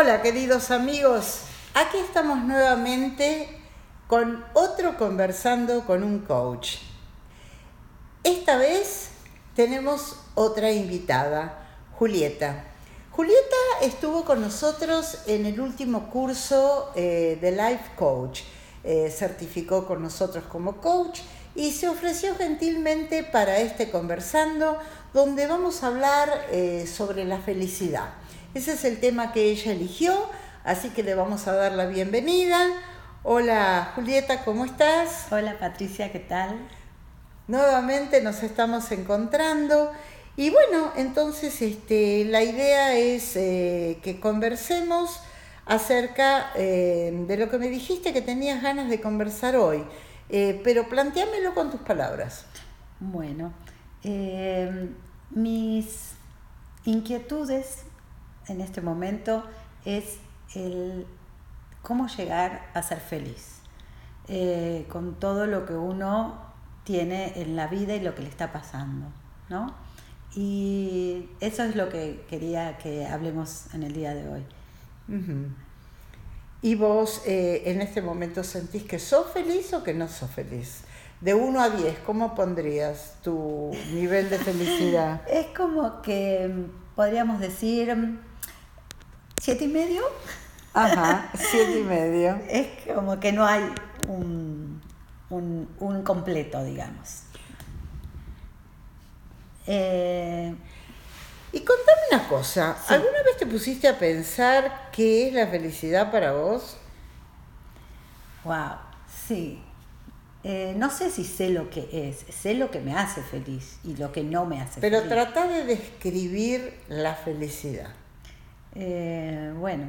Hola queridos amigos, aquí estamos nuevamente con otro conversando con un coach. Esta vez tenemos otra invitada, Julieta. Julieta estuvo con nosotros en el último curso eh, de Life Coach. Eh, certificó con nosotros como coach y se ofreció gentilmente para este conversando donde vamos a hablar eh, sobre la felicidad. Ese es el tema que ella eligió, así que le vamos a dar la bienvenida. Hola Julieta, ¿cómo estás? Hola Patricia, ¿qué tal? Nuevamente nos estamos encontrando y bueno, entonces este, la idea es eh, que conversemos acerca eh, de lo que me dijiste que tenías ganas de conversar hoy, eh, pero planteámelo con tus palabras. Bueno, mis inquietudes en este momento es el cómo llegar a ser feliz eh, con todo lo que uno tiene en la vida y lo que le está pasando, ¿no? Y eso es lo que quería que hablemos en el día de hoy. ¿Y vos eh, en este momento sentís que sos feliz o que no sos feliz? De 1 a 10, ¿cómo pondrías tu nivel de felicidad? es como que podríamos decir siete y medio. Ajá, siete y medio. Es como que no hay un, un, completo, digamos. Eh, y contame una cosa, ¿alguna vez te pusiste a pensar qué es la felicidad para vos? Wow, sí. Eh, no sé si sé lo que es, sé lo que me hace feliz y lo que no me hace Pero feliz. Pero trata de describir la felicidad. Eh, bueno,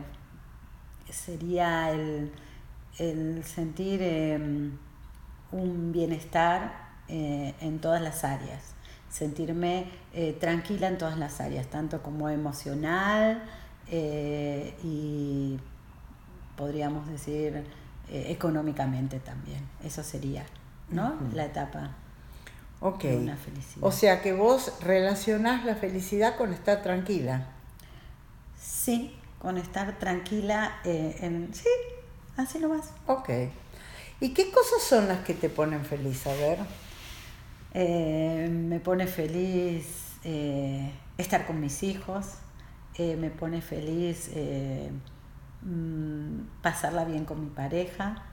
sería el, sentir em, un bienestar eh, en todas las áreas, sentirme eh, tranquila en todas las áreas, tanto como emocional y podríamos decir económicamente también. Eso sería, ¿no? La etapa. Ok. O sea que vos relacionás la felicidad con estar tranquila. Sí, con estar tranquila eh, en... Sí, así nomás. Ok. ¿Y qué cosas son las que te ponen feliz? A ver. Eh, me pone feliz eh, estar con mis hijos, me pone feliz mm, pasarla bien con mi pareja,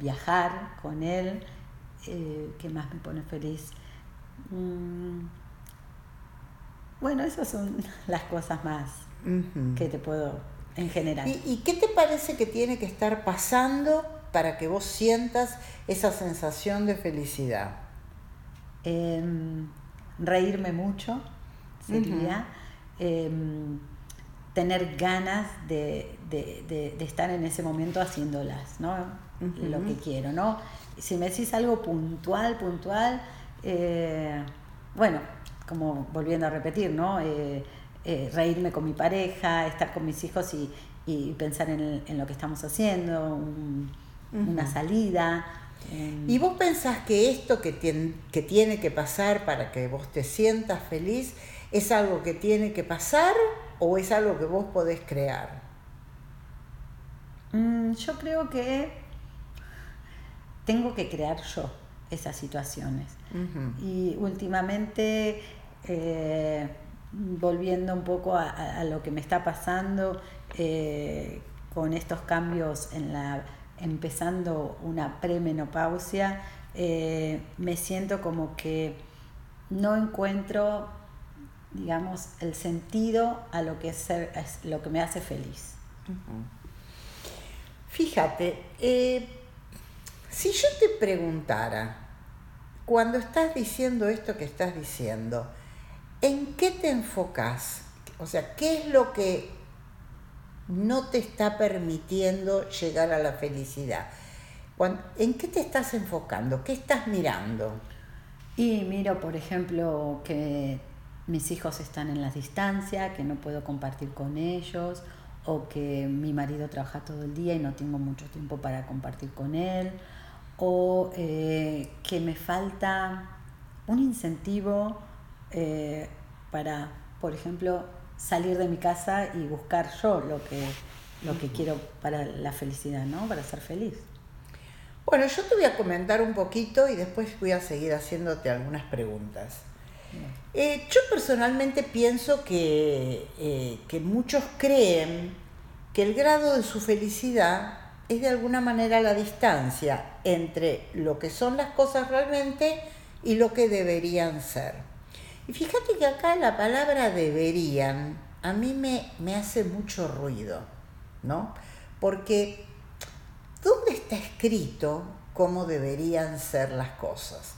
viajar con él, ¿qué más me pone feliz? Mm, bueno, esas son las cosas más que te puedo en general. ¿Y, qué te parece que tiene que estar pasando para que vos sientas esa sensación de felicidad? Em, reírme mucho sería. Em, tener ganas de, estar en ese momento haciéndolas, ¿no? Lo que quiero, ¿no? Si me decís algo puntual, puntual, eh, bueno, como volviendo a repetir, ¿no? Eh, eh, reírme con mi pareja, estar con mis hijos y, pensar en, lo que estamos haciendo, una salida. ¿Y vos pensás que esto que, que tiene que pasar para que vos te sientas feliz es algo que tiene que pasar o es algo que vos podés crear? Mm, yo creo que tengo que crear yo esas situaciones. Y últimamente eh, volviendo un poco a, lo que me está pasando eh, con estos cambios en la empezando una premenopausia, eh, me siento como que no encuentro, digamos, el sentido a lo que es, lo que me hace feliz. Fíjate, si yo te preguntara, cuando estás diciendo esto que estás diciendo, ¿en qué te enfocas? O sea, ¿qué es lo que no te está permitiendo llegar a la felicidad? ¿En qué te estás enfocando? ¿Qué estás mirando? Y miro, por ejemplo, que mis hijos están en la distancia, que no puedo compartir con ellos, o que mi marido trabaja todo el día y no tengo mucho tiempo para compartir con él, o eh, que me falta un incentivo eh, para, por ejemplo, salir de mi casa y buscar yo lo que, lo que quiero para la felicidad, ¿no? Para ser feliz. Bueno, yo te voy a comentar un poquito y después voy a seguir haciéndote algunas preguntas. Eh, yo personalmente pienso que, eh, que muchos creen que el grado de su felicidad es de alguna manera la distancia entre lo que son las cosas realmente y lo que deberían ser. Y fíjate que acá la palabra deberían a mí me, me hace mucho ruido, ¿no? Porque ¿dónde está escrito cómo deberían ser las cosas?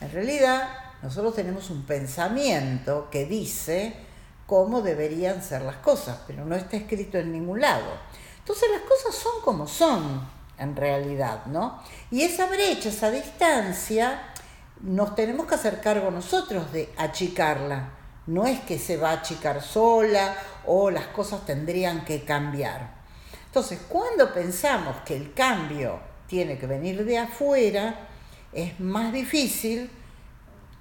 En realidad, nosotros tenemos un pensamiento que dice cómo deberían ser las cosas, pero no está escrito en ningún lado. Entonces las cosas son como son, en realidad, ¿no? Y esa brecha, esa distancia, nos tenemos que hacer cargo nosotros de achicarla. No es que se va a achicar sola o las cosas tendrían que cambiar. Entonces, cuando pensamos que el cambio tiene que venir de afuera, es más difícil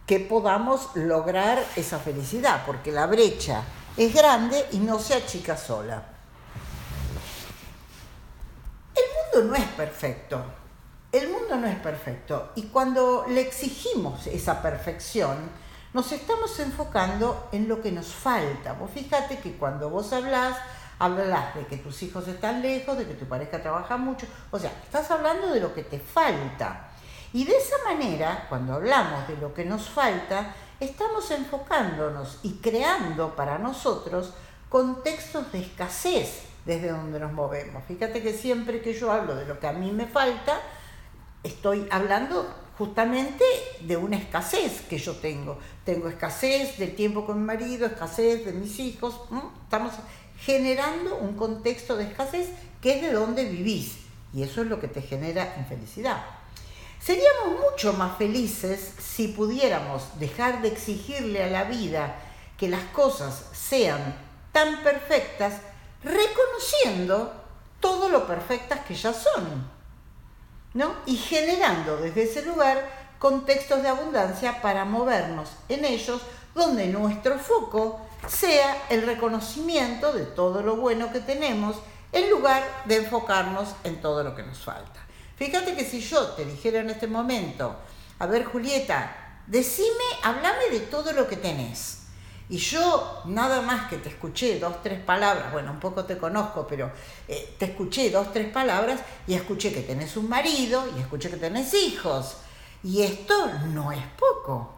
que podamos lograr esa felicidad, porque la brecha es grande y no se achica sola. El mundo no es perfecto, el mundo no es perfecto y cuando le exigimos esa perfección, nos estamos enfocando en lo que nos falta. Vos fíjate que cuando vos hablas, hablas de que tus hijos están lejos, de que tu pareja trabaja mucho, o sea, estás hablando de lo que te falta. Y de esa manera, cuando hablamos de lo que nos falta, estamos enfocándonos y creando para nosotros contextos de escasez desde donde nos movemos. Fíjate que siempre que yo hablo de lo que a mí me falta, estoy hablando justamente de una escasez que yo tengo. Tengo escasez del tiempo con mi marido, escasez de mis hijos. Estamos generando un contexto de escasez que es de donde vivís. Y eso es lo que te genera infelicidad. Seríamos mucho más felices si pudiéramos dejar de exigirle a la vida que las cosas sean tan perfectas, reconociendo todo lo perfectas que ya son, ¿no? Y generando desde ese lugar contextos de abundancia para movernos en ellos donde nuestro foco sea el reconocimiento de todo lo bueno que tenemos en lugar de enfocarnos en todo lo que nos falta. Fíjate que si yo te dijera en este momento, a ver Julieta, decime, hablame de todo lo que tenés. Y yo nada más que te escuché dos, tres palabras, bueno, un poco te conozco, pero eh, te escuché dos, tres palabras y escuché que tenés un marido y escuché que tenés hijos. Y esto no es poco.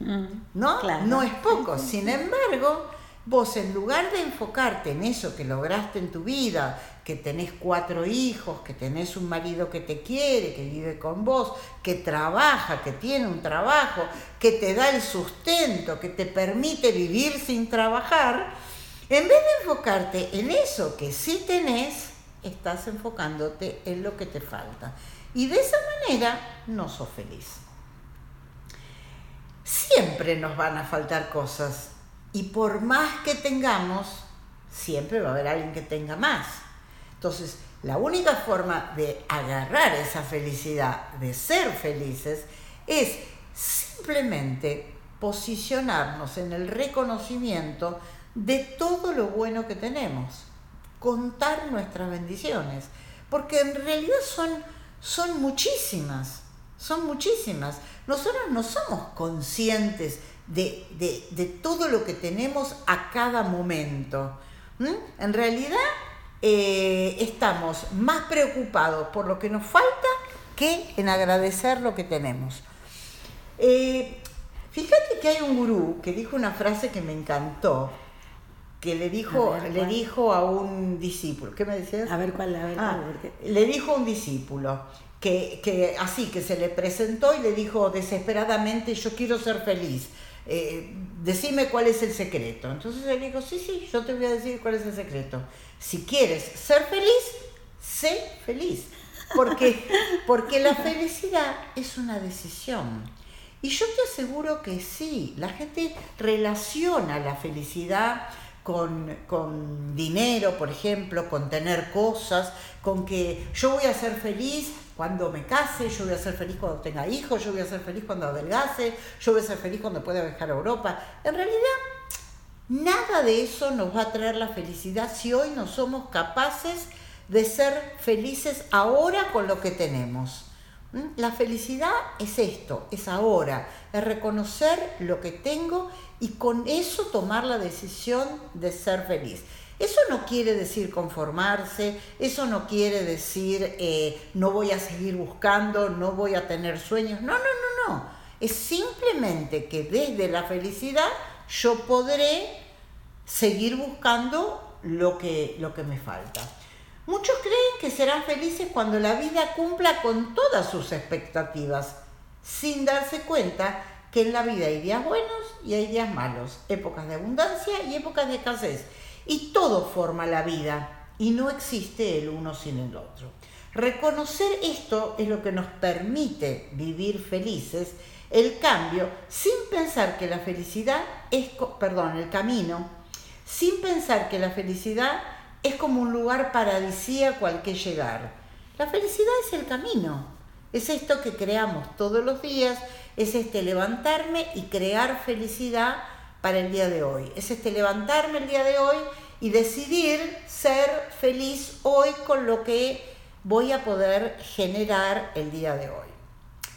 Mm, ¿No? No es poco. Sin embargo, vos en lugar de enfocarte en eso que lograste en tu vida, que tenés cuatro hijos, que tenés un marido que te quiere, que vive con vos, que trabaja, que tiene un trabajo, que te da el sustento, que te permite vivir sin trabajar, en vez de enfocarte en eso que sí tenés, estás enfocándote en lo que te falta. Y de esa manera no sos feliz. Siempre nos van a faltar cosas y por más que tengamos, siempre va a haber alguien que tenga más. Entonces, la única forma de agarrar esa felicidad, de ser felices, es simplemente posicionarnos en el reconocimiento de todo lo bueno que tenemos, contar nuestras bendiciones, porque en realidad son, son muchísimas, son muchísimas. Nosotros no somos conscientes de, de todo lo que tenemos a cada momento. En realidad eh, estamos más preocupados por lo que nos falta que en agradecer lo que tenemos. Eh, fíjate que hay un gurú que dijo una frase que me encantó, que le dijo, le dijo a un discípulo, ¿qué me decías? A ver cuál, a ver, ah, Le dijo a un discípulo, que, que, así, que se le presentó y le dijo desesperadamente, yo quiero ser feliz. Eh, decime cuál es el secreto. Entonces él dijo, sí, sí, yo te voy a decir cuál es el secreto. Si quieres ser feliz, sé feliz. Porque, porque la felicidad es una decisión. Y yo te aseguro que sí, la gente relaciona la felicidad con, con, dinero, por ejemplo, con tener cosas, con que yo voy a ser feliz cuando me case, yo voy a ser feliz cuando tenga hijos, yo voy a ser feliz cuando adelgase, yo voy a ser feliz cuando pueda viajar a Europa. En realidad, Nada de eso nos va a traer la felicidad si hoy no somos capaces de ser felices ahora con lo que tenemos. La felicidad es esto, es ahora, es reconocer lo que tengo y con eso tomar la decisión de ser feliz. Eso no quiere decir conformarse, eso no quiere decir eh, no voy a seguir buscando, no voy a tener sueños. No, no, no, no. Es simplemente que desde la felicidad yo podré seguir buscando lo que, lo que me falta. Muchos creen que serán felices cuando la vida cumpla con todas sus expectativas, sin darse cuenta que en la vida hay días buenos y hay días malos, épocas de abundancia y épocas de escasez. Y todo forma la vida y no existe el uno sin el otro. Reconocer esto es lo que nos permite vivir felices, el cambio, sin pensar que la felicidad es, perdón, el camino, sin pensar que la felicidad es como un lugar paradisíaco al que llegar. La felicidad es el camino, es esto que creamos todos los días, es este levantarme y crear felicidad para el día de hoy. Es este levantarme el día de hoy y decidir ser feliz hoy con lo que voy a poder generar el día de hoy.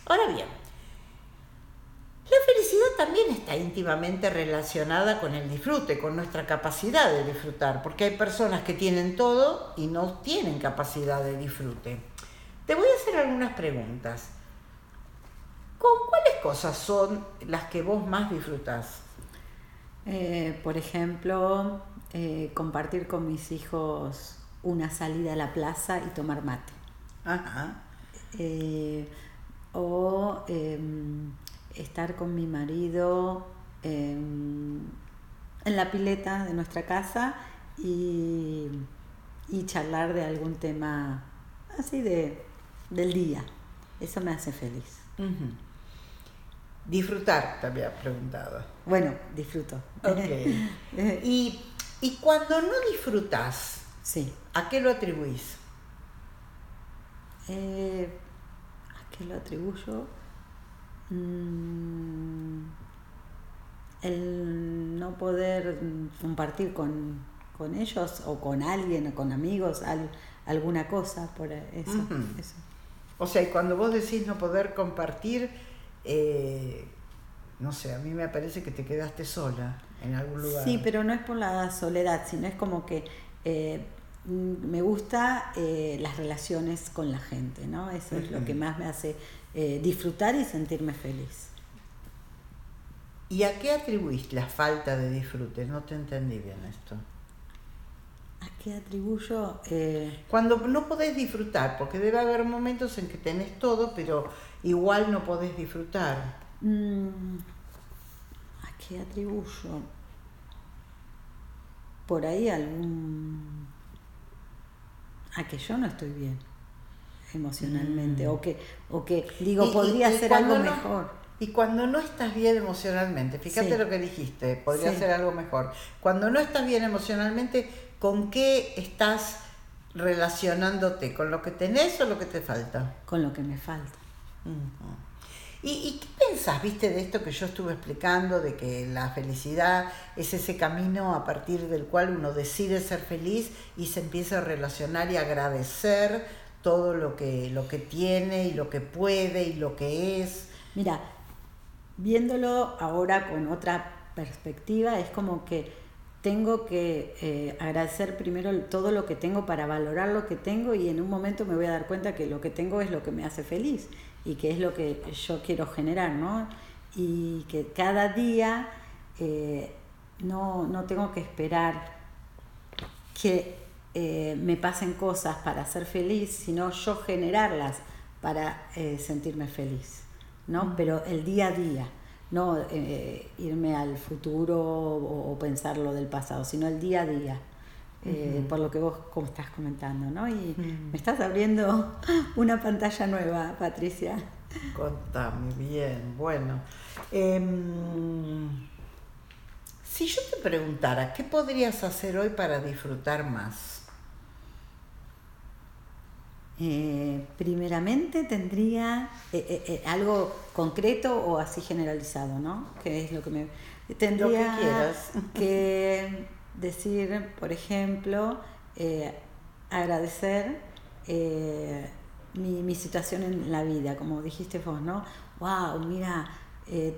Ahora bien, también está íntimamente relacionada con el disfrute, con nuestra capacidad de disfrutar, porque hay personas que tienen todo y no tienen capacidad de disfrute. Te voy a hacer algunas preguntas. ¿Con cuáles cosas son las que vos más disfrutás? Eh, por ejemplo, eh, compartir con mis hijos una salida a la plaza y tomar mate. Ajá. Eh, o em, estar con mi marido em, en la pileta de nuestra casa y, charlar de algún tema así de, del día. Eso me hace feliz. Disfrutar, te había preguntado. Bueno, disfruto. y, y, cuando no disfrutas, sí. ¿a qué lo atribuís? Eh, ¿A qué lo atribuyo? Mm, el no poder compartir con, ellos o con alguien o con amigos alguna cosa por eso, O sea, y cuando vos decís no poder compartir, eh, no sé, a mí me parece que te quedaste sola en algún lugar. Sí, pero no es por la soledad, sino es como que eh, me gusta eh, las relaciones con la gente, ¿no? Eso es lo que más me hace eh, disfrutar y sentirme feliz. ¿Y a qué atribuís la falta de disfrute? No te entendí bien esto. ¿A qué atribuyo? Eh, Cuando no podés disfrutar, porque debe haber momentos en que tenés todo, pero igual no podés disfrutar. Mm, ¿A qué atribuyo? Por ahí algún... A que yo no estoy bien emocionalmente, mm. o, que, o que digo, podría ser algo mejor. Y cuando no estás bien emocionalmente, fíjate lo que dijiste, podría ser algo mejor. Cuando no estás bien emocionalmente, ¿con qué estás relacionándote? ¿Con lo que tenés o lo que te falta? Con lo que me falta. ¿Y, ¿Y, qué pensás, viste, de esto que yo estuve explicando, de que la felicidad es ese camino a partir del cual uno decide ser feliz y se empieza a relacionar y agradecer todo lo que, lo que tiene y lo que puede y lo que es. Mira, viéndolo ahora con otra perspectiva, es como que tengo que eh, agradecer primero todo lo que tengo para valorar lo que tengo y en un momento me voy a dar cuenta que lo que tengo es lo que me hace feliz y que es lo que yo quiero generar, ¿no? Y que cada día eh, no, no tengo que esperar que eh, me pasen cosas para ser feliz, sino yo generarlas para eh, sentirme feliz, ¿no? Pero el día a día, no eh, irme al futuro o, pensar lo del pasado, sino el día a día. por lo que vos como estás comentando, ¿no? Y me estás abriendo una pantalla nueva, Patricia. Contame bien, bueno. Em, si yo te preguntara, ¿qué podrías hacer hoy para disfrutar más? Eh, primeramente tendría eh, eh, algo concreto o así generalizado, ¿no? Que es lo que me... Tendría que quieras. que decir, por ejemplo, agradecer mi, mi, situación en la vida, como dijiste vos, ¿no? Wow, mira,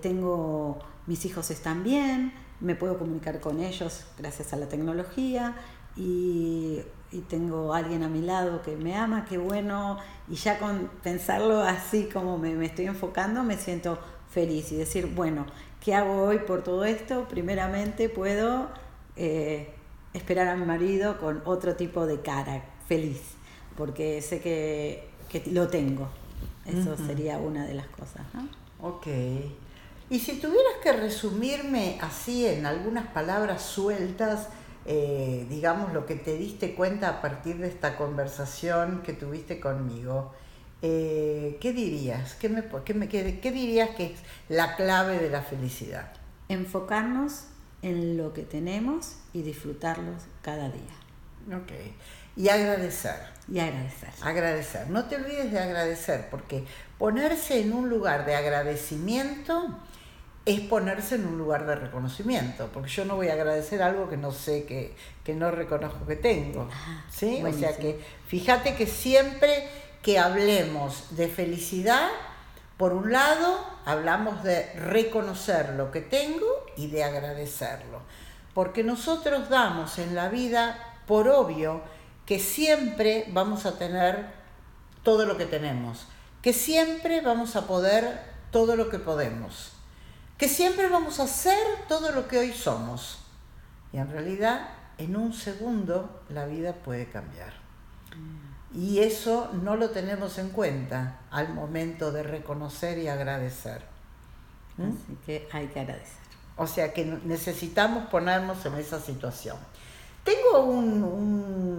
tengo, mis hijos están bien, me puedo comunicar con ellos gracias a la tecnología y, y tengo alguien a mi lado que me ama, qué bueno, y ya con pensarlo así como me, me estoy enfocando, me siento feliz y decir, bueno, ¿qué hago hoy por todo esto? Primeramente puedo eh, esperar a mi marido con otro tipo de cara, feliz, porque sé que, que lo tengo. Eso uh -huh. sería una de las cosas. ¿no? Ok. Y si tuvieras que resumirme así en algunas palabras sueltas, eh, digamos lo que te diste cuenta a partir de esta conversación que tuviste conmigo, eh, ¿qué dirías? ¿Qué, me, qué, me, qué, ¿Qué dirías que es la clave de la felicidad? Enfocarnos en lo que tenemos y disfrutarlos cada día. Ok. Y agradecer. Y agradecer. Agradecer. No te olvides de agradecer, porque ponerse en un lugar de agradecimiento es ponerse en un lugar de reconocimiento, porque yo no voy a agradecer algo que no sé, que, que no reconozco que tengo. Ah, ¿sí? buenísimo. O sea que fíjate que siempre que hablemos de felicidad, por un lado, hablamos de reconocer lo que tengo y de agradecerlo. Porque nosotros damos en la vida por obvio que siempre vamos a tener todo lo que tenemos, que siempre vamos a poder todo lo que podemos, que siempre vamos a hacer todo lo que hoy somos. Y en realidad, en un segundo, la vida puede cambiar. Y eso no lo tenemos en cuenta al momento de reconocer y agradecer. ¿Mm? Así que hay que agradecer. O sea que necesitamos ponernos en esa situación. Tengo un,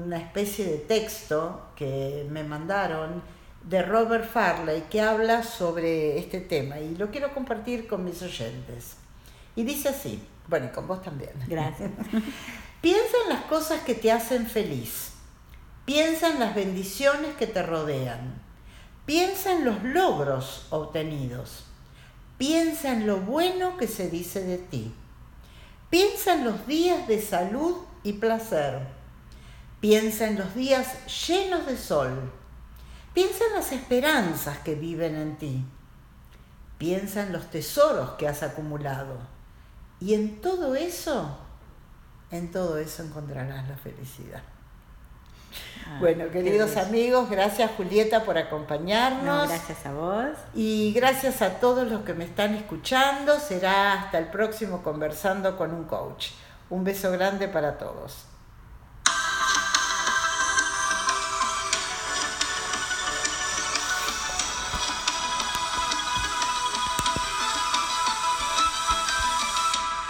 una especie de texto que me mandaron de Robert Farley que habla sobre este tema y lo quiero compartir con mis oyentes. Y dice así, bueno, y con vos también. Gracias. Piensa en las cosas que te hacen feliz. Piensa en las bendiciones que te rodean. Piensa en los logros obtenidos. Piensa en lo bueno que se dice de ti. Piensa en los días de salud y placer. Piensa en los días llenos de sol. Piensa en las esperanzas que viven en ti. Piensa en los tesoros que has acumulado. Y en todo eso, en todo eso encontrarás la felicidad. Ah, bueno, queridos amigos, gracias Julieta por acompañarnos. No, gracias a vos. Y gracias a todos los que me están escuchando. Será hasta el próximo conversando con un coach. Un beso grande para todos.